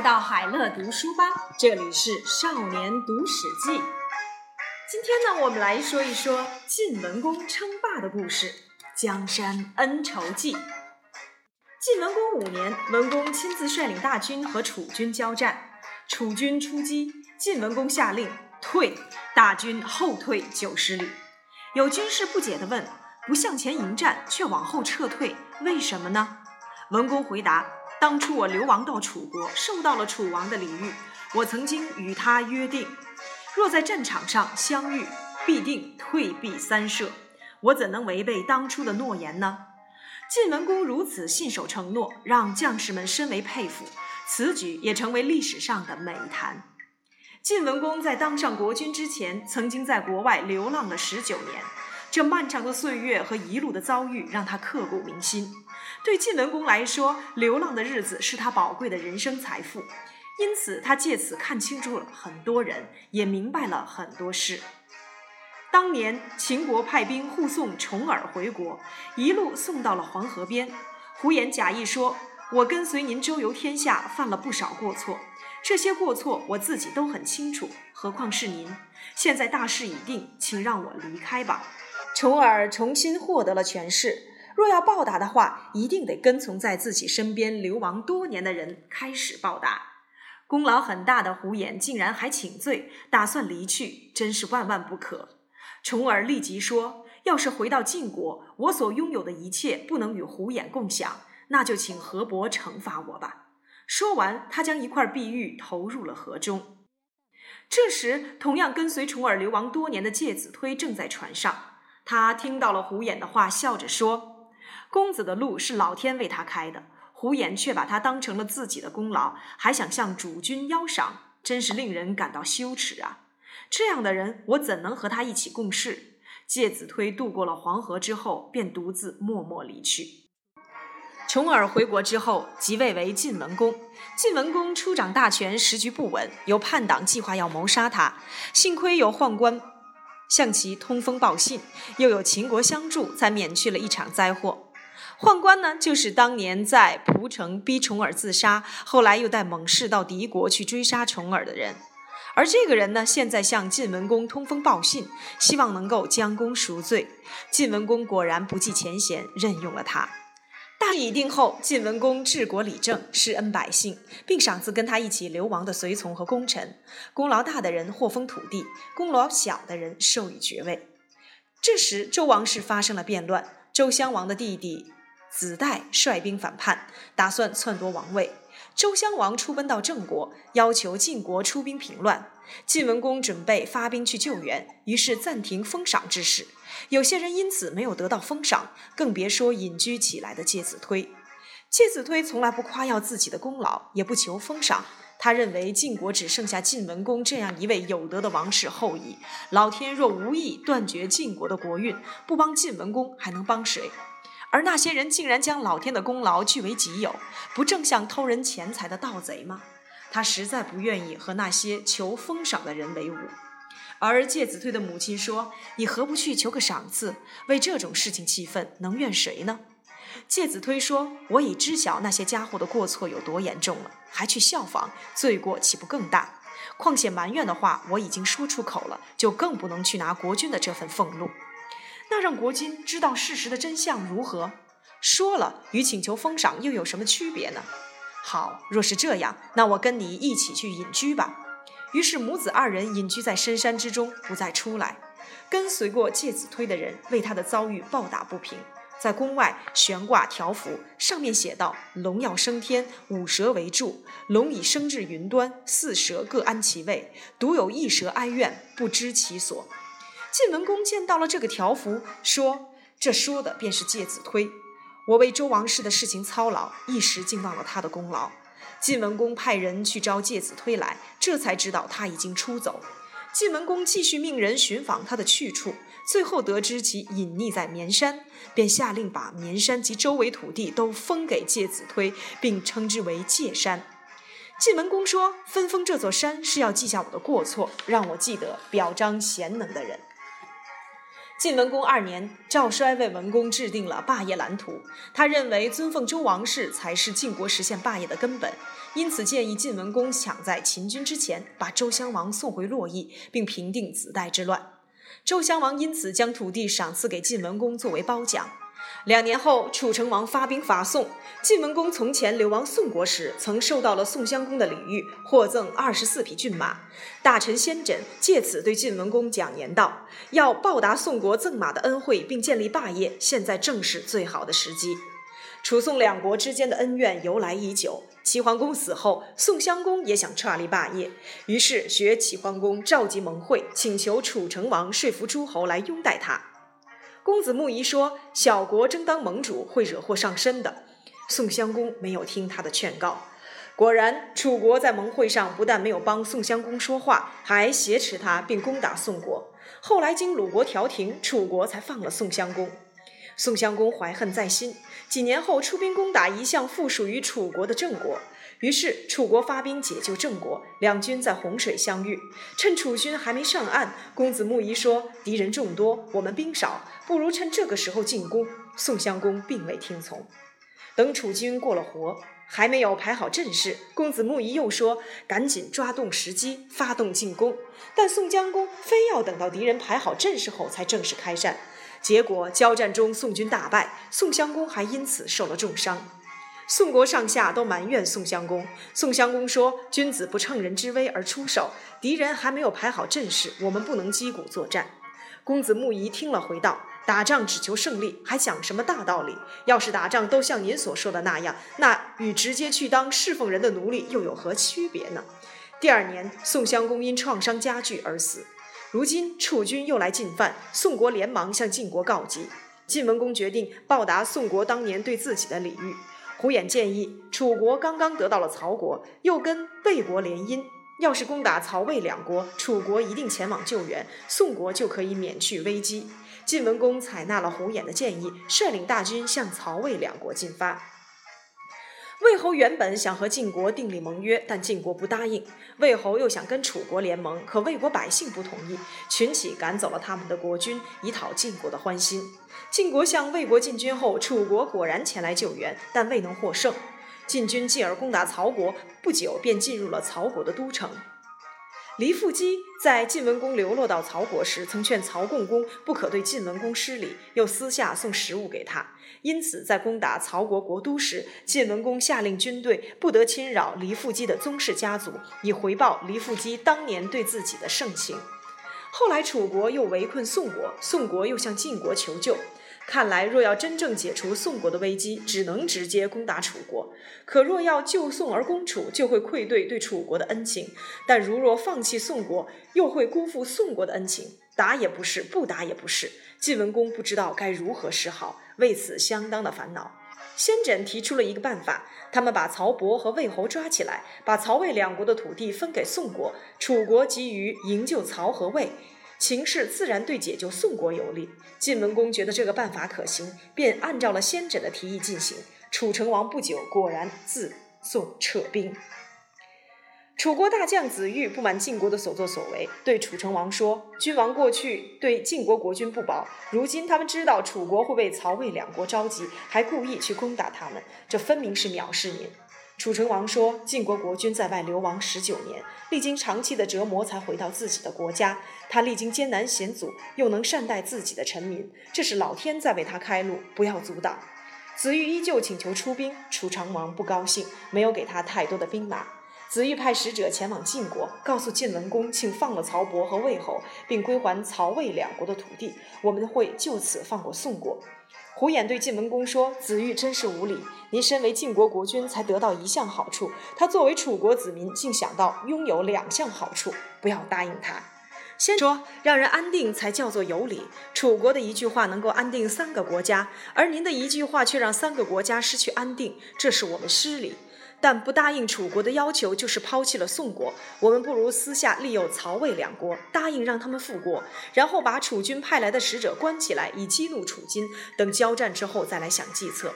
来到海乐读书吧，这里是少年读史记。今天呢，我们来说一说晋文公称霸的故事《江山恩仇记》。晋文公五年，文公亲自率领大军和楚军交战，楚军出击，晋文公下令退，大军后退九十里。有军士不解地问：“不向前迎战，却往后撤退，为什么呢？”文公回答。当初我流亡到楚国，受到了楚王的礼遇。我曾经与他约定，若在战场上相遇，必定退避三舍。我怎能违背当初的诺言呢？晋文公如此信守承诺，让将士们深为佩服。此举也成为历史上的美谈。晋文公在当上国君之前，曾经在国外流浪了十九年。这漫长的岁月和一路的遭遇，让他刻骨铭心。对晋文公来说，流浪的日子是他宝贵的人生财富，因此他借此看清楚了很多人，也明白了很多事。当年秦国派兵护送重耳回国，一路送到了黄河边，胡言假意说：“我跟随您周游天下，犯了不少过错，这些过错我自己都很清楚，何况是您？现在大势已定，请让我离开吧。”重耳重新获得了权势，若要报答的话，一定得跟从在自己身边流亡多年的人开始报答。功劳很大的胡言竟然还请罪，打算离去，真是万万不可。重耳立即说：“要是回到晋国，我所拥有的一切不能与胡言共享，那就请河伯惩罚我吧。”说完，他将一块碧玉投入了河中。这时，同样跟随重耳流亡多年的介子推正在船上。他听到了胡衍的话，笑着说：“公子的路是老天为他开的，胡衍却把他当成了自己的功劳，还想向主君邀赏，真是令人感到羞耻啊！这样的人，我怎能和他一起共事？”介子推渡过了黄河之后，便独自默默离去。重耳回国之后，即位为晋文公。晋文公初掌大权，时局不稳，有叛党计划要谋杀他，幸亏有宦官。向其通风报信，又有秦国相助，才免去了一场灾祸。宦官呢，就是当年在蒲城逼重耳自杀，后来又带猛士到敌国去追杀重耳的人。而这个人呢，现在向晋文公通风报信，希望能够将功赎罪。晋文公果然不计前嫌，任用了他。大势已定后，晋文公治国理政，施恩百姓，并赏赐跟他一起流亡的随从和功臣。功劳大的人获封土地，功劳小的人授予爵位。这时，周王室发生了变乱，周襄王的弟弟子代率兵反叛，打算篡夺王位。周襄王出奔到郑国，要求晋国出兵平乱。晋文公准备发兵去救援，于是暂停封赏之事。有些人因此没有得到封赏，更别说隐居起来的介子推。介子推从来不夸耀自己的功劳，也不求封赏。他认为晋国只剩下晋文公这样一位有德的王室后裔，老天若无意断绝晋国的国运，不帮晋文公还能帮谁？而那些人竟然将老天的功劳据为己有，不正像偷人钱财的盗贼吗？他实在不愿意和那些求封赏的人为伍。而介子推的母亲说：“你何不去求个赏赐？为这种事情气愤，能怨谁呢？”介子推说：“我已知晓那些家伙的过错有多严重了，还去效仿，罪过岂不更大？况且埋怨的话我已经说出口了，就更不能去拿国君的这份俸禄。那让国君知道事实的真相如何？说了与请求封赏又有什么区别呢？好，若是这样，那我跟你一起去隐居吧。”于是母子二人隐居在深山之中，不再出来。跟随过介子推的人为他的遭遇抱打不平，在宫外悬挂条幅，上面写道：“龙要升天，五蛇为柱；龙已升至云端，四蛇各安其位。独有一蛇哀怨，不知其所。”晋文公见到了这个条幅，说：“这说的便是介子推。我为周王室的事情操劳，一时竟忘了他的功劳。”晋文公派人去招介子推来，这才知道他已经出走。晋文公继续命人寻访他的去处，最后得知其隐匿在绵山，便下令把绵山及周围土地都封给介子推，并称之为介山。晋文公说：“分封这座山是要记下我的过错，让我记得表彰贤能的人。”晋文公二年，赵衰为文公制定了霸业蓝图。他认为尊奉周王室才是晋国实现霸业的根本，因此建议晋文公抢在秦军之前把周襄王送回洛邑，并平定子代之乱。周襄王因此将土地赏赐给晋文公作为褒奖。两年后，楚成王发兵伐宋。晋文公从前流亡宋国时，曾受到了宋襄公的礼遇，获赠二十四匹骏马。大臣先轸借此对晋文公讲言道：“要报答宋国赠马的恩惠，并建立霸业，现在正是最好的时机。”楚宋两国之间的恩怨由来已久。齐桓公死后，宋襄公也想创立霸业，于是学齐桓公召集盟会，请求楚成王说服诸侯来拥戴他。公子木仪说：“小国争当盟主会惹祸上身的。”宋襄公没有听他的劝告。果然，楚国在盟会上不但没有帮宋襄公说话，还挟持他并攻打宋国。后来经鲁国调停，楚国才放了宋襄公。宋襄公怀恨在心，几年后出兵攻打一向附属于楚国的郑国。于是楚国发兵解救郑国，两军在洪水相遇。趁楚军还没上岸，公子木仪说：“敌人众多，我们兵少，不如趁这个时候进攻。”宋襄公并未听从。等楚军过了河，还没有排好阵势，公子木仪又说：“赶紧抓动时机，发动进攻。”但宋襄公非要等到敌人排好阵势后才正式开战。结果交战中，宋军大败，宋襄公还因此受了重伤。宋国上下都埋怨宋襄公。宋襄公说：“君子不乘人之危而出手，敌人还没有排好阵势，我们不能击鼓作战。”公子木仪听了，回道：“打仗只求胜利，还讲什么大道理？要是打仗都像您所说的那样，那与直接去当侍奉人的奴隶又有何区别呢？”第二年，宋襄公因创伤加剧而死。如今楚军又来进犯，宋国连忙向晋国告急。晋文公决定报答宋国当年对自己的礼遇。胡衍建议，楚国刚刚得到了曹国，又跟魏国联姻，要是攻打曹魏两国，楚国一定前往救援，宋国就可以免去危机。晋文公采纳了胡衍的建议，率领大军向曹魏两国进发。魏侯原本想和晋国订立盟约，但晋国不答应。魏侯又想跟楚国联盟，可魏国百姓不同意，群起赶走了他们的国君，以讨晋国的欢心。晋国向魏国进军后，楚国果然前来救援，但未能获胜。晋军继而攻打曹国，不久便进入了曹国的都城。黎父姬在晋文公流落到曹国时，曾劝曹共公不可对晋文公失礼，又私下送食物给他。因此，在攻打曹国国都时，晋文公下令军队不得侵扰黎父姬的宗室家族，以回报黎父姬当年对自己的盛情。后来，楚国又围困宋国，宋国又向晋国求救。看来，若要真正解除宋国的危机，只能直接攻打楚国。可若要救宋而攻楚，就会愧对对楚国的恩情；但如若放弃宋国，又会辜负宋国的恩情。打也不是，不打也不是。晋文公不知道该如何是好，为此相当的烦恼。先轸提出了一个办法，他们把曹伯和魏侯抓起来，把曹魏两国的土地分给宋国，楚国急于营救曹和魏。情势自然对解救宋国有利。晋文公觉得这个办法可行，便按照了先轸的提议进行。楚成王不久果然自宋撤兵。楚国大将子玉不满晋国的所作所为，对楚成王说：“君王过去对晋国国君不薄，如今他们知道楚国会被曹魏两国召集，还故意去攻打他们，这分明是藐视您。”楚成王说：“晋国国君在外流亡十九年，历经长期的折磨才回到自己的国家。他历经艰难险阻，又能善待自己的臣民，这是老天在为他开路，不要阻挡。”子玉依旧请求出兵，楚成王不高兴，没有给他太多的兵马。子玉派使者前往晋国，告诉晋文公，请放了曹伯和魏侯，并归还曹魏两国的土地，我们会就此放过宋国。胡衍对晋文公说：“子玉真是无礼，您身为晋国国君，才得到一项好处；他作为楚国子民，竟想到拥有两项好处，不要答应他。”先说让人安定才叫做有礼。楚国的一句话能够安定三个国家，而您的一句话却让三个国家失去安定，这是我们失礼。但不答应楚国的要求，就是抛弃了宋国。我们不如私下利诱曹魏两国，答应让他们复国，然后把楚军派来的使者关起来，以激怒楚军。等交战之后再来想计策。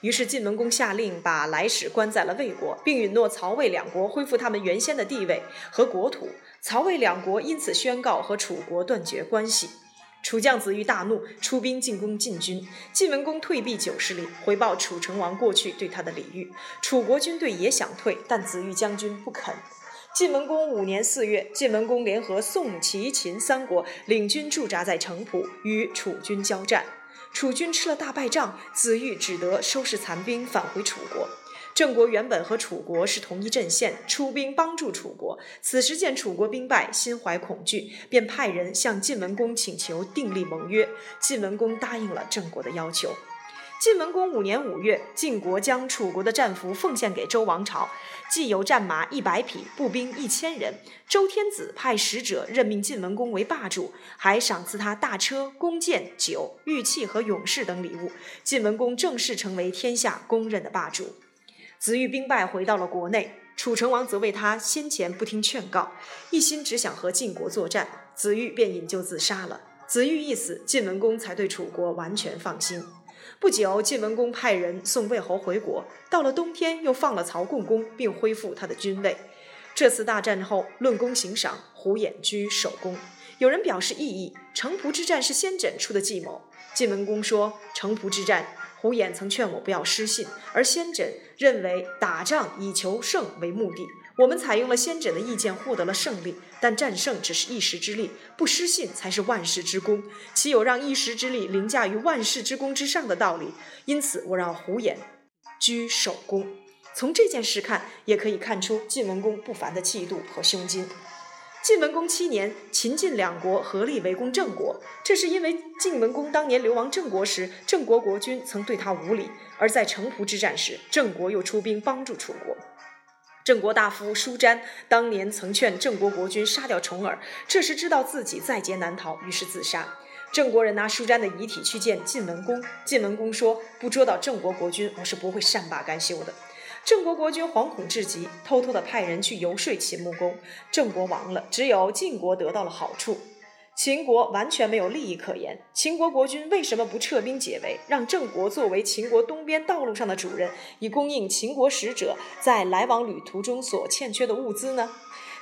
于是晋文公下令把来使关在了魏国，并允诺曹魏两国恢复他们原先的地位和国土。曹魏两国因此宣告和楚国断绝关系。楚将子玉大怒，出兵进攻晋军。晋文公退避九十里，回报楚成王过去对他的礼遇。楚国军队也想退，但子玉将军不肯。晋文公五年四月，晋文公联合宋、齐、秦三国领军驻扎在城濮，与楚军交战。楚军吃了大败仗，子玉只得收拾残兵返回楚国。郑国原本和楚国是同一阵线，出兵帮助楚国。此时见楚国兵败，心怀恐惧，便派人向晋文公请求订立盟约。晋文公答应了郑国的要求。晋文公五年五月，晋国将楚国的战俘奉献给周王朝，既有战马一百匹，步兵一千人。周天子派使者任命晋文公为霸主，还赏赐他大车、弓箭、酒、玉器和勇士等礼物。晋文公正式成为天下公认的霸主。子玉兵败回到了国内，楚成王则为他先前不听劝告，一心只想和晋国作战，子玉便引咎自杀了。子玉一死，晋文公才对楚国完全放心。不久，晋文公派人送魏侯回国，到了冬天又放了曹共公，并恢复他的军位。这次大战后，论功行赏，胡偃居首功。有人表示异议：城濮之战是先轸出的计谋。晋文公说：城濮之战。胡衍曾劝我不要失信，而先轸认为打仗以求胜为目的。我们采用了先轸的意见，获得了胜利。但战胜只是一时之利，不失信才是万世之功。岂有让一时之利凌驾于万世之功之上的道理？因此，我让胡衍居首功。从这件事看，也可以看出晋文公不凡的气度和胸襟。晋文公七年，秦晋两国合力围攻郑国。这是因为晋文公当年流亡郑国时，郑国国君曾对他无礼；而在城濮之战时，郑国又出兵帮助楚国。郑国大夫舒詹当年曾劝郑国国君杀掉重耳，这时知道自己在劫难逃，于是自杀。郑国人拿舒詹的遗体去见晋文公，晋文公说：“不捉到郑国国君，我是不会善罢甘休的。”郑国国君惶恐至极，偷偷的派人去游说秦穆公。郑国亡了，只有晋国得到了好处。秦国完全没有利益可言。秦国国君为什么不撤兵解围，让郑国作为秦国东边道路上的主人，以供应秦国使者在来往旅途中所欠缺的物资呢？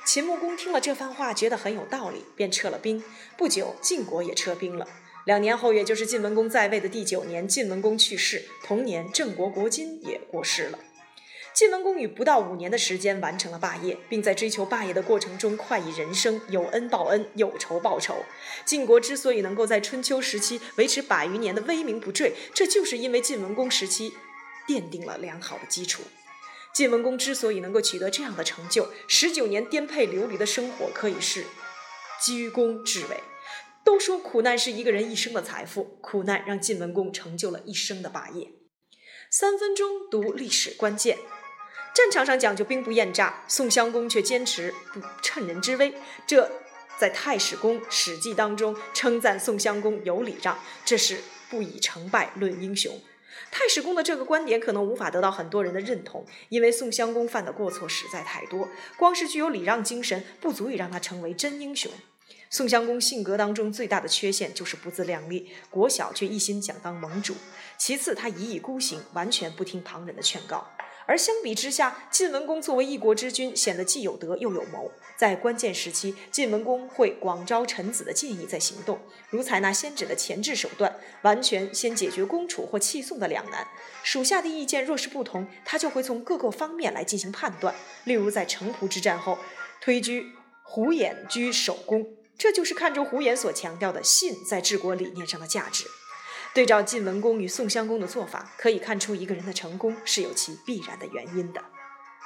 秦穆公听了这番话，觉得很有道理，便撤了兵。不久，晋国也撤兵了。两年后，也就是晋文公在位的第九年，晋文公去世。同年，郑国国君也过世了。晋文公以不到五年的时间完成了霸业，并在追求霸业的过程中快意人生，有恩报恩，有仇报仇。晋国之所以能够在春秋时期维持百余年的威名不坠，这就是因为晋文公时期奠定了良好的基础。晋文公之所以能够取得这样的成就，十九年颠沛流离的生活可以是居功至伟。都说苦难是一个人一生的财富，苦难让晋文公成就了一生的霸业。三分钟读历史关键。战场上讲究兵不厌诈，宋襄公却坚持不趁人之危。这在《太史公·史记》当中称赞宋襄公有礼让，这是不以成败论英雄。太史公的这个观点可能无法得到很多人的认同，因为宋襄公犯的过错实在太多，光是具有礼让精神不足以让他成为真英雄。宋襄公性格当中最大的缺陷就是不自量力，国小却一心想当盟主。其次，他一意孤行，完全不听旁人的劝告。而相比之下，晋文公作为一国之君，显得既有德又有谋。在关键时期，晋文公会广招臣子的建议在行动，如采纳先轸的前置手段，完全先解决攻楚或弃宋的两难。属下的意见若是不同，他就会从各个方面来进行判断。例如在城濮之战后，推居胡衍居首功，这就是看中胡衍所强调的信在治国理念上的价值。对照晋文公与宋襄公的做法，可以看出一个人的成功是有其必然的原因的。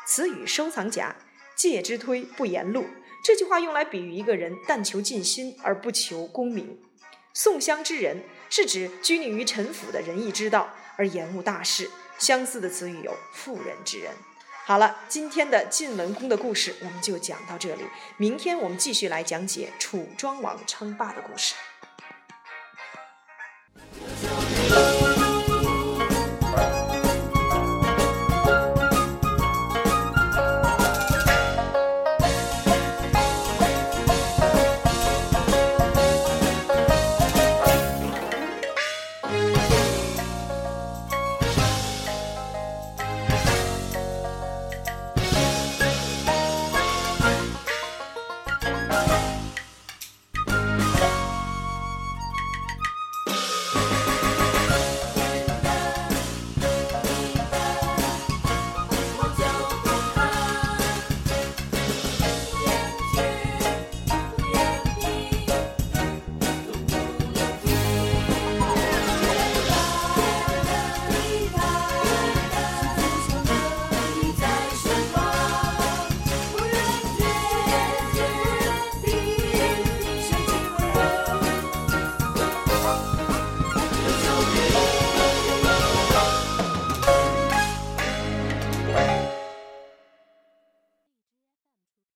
词语收藏夹，戒之推不言禄。这句话用来比喻一个人但求尽心而不求功名。宋襄之人是指拘泥于臣服的仁义之道而延误大事。相似的词语有妇人之仁。好了，今天的晋文公的故事我们就讲到这里。明天我们继续来讲解楚庄王称霸的故事。Thank you.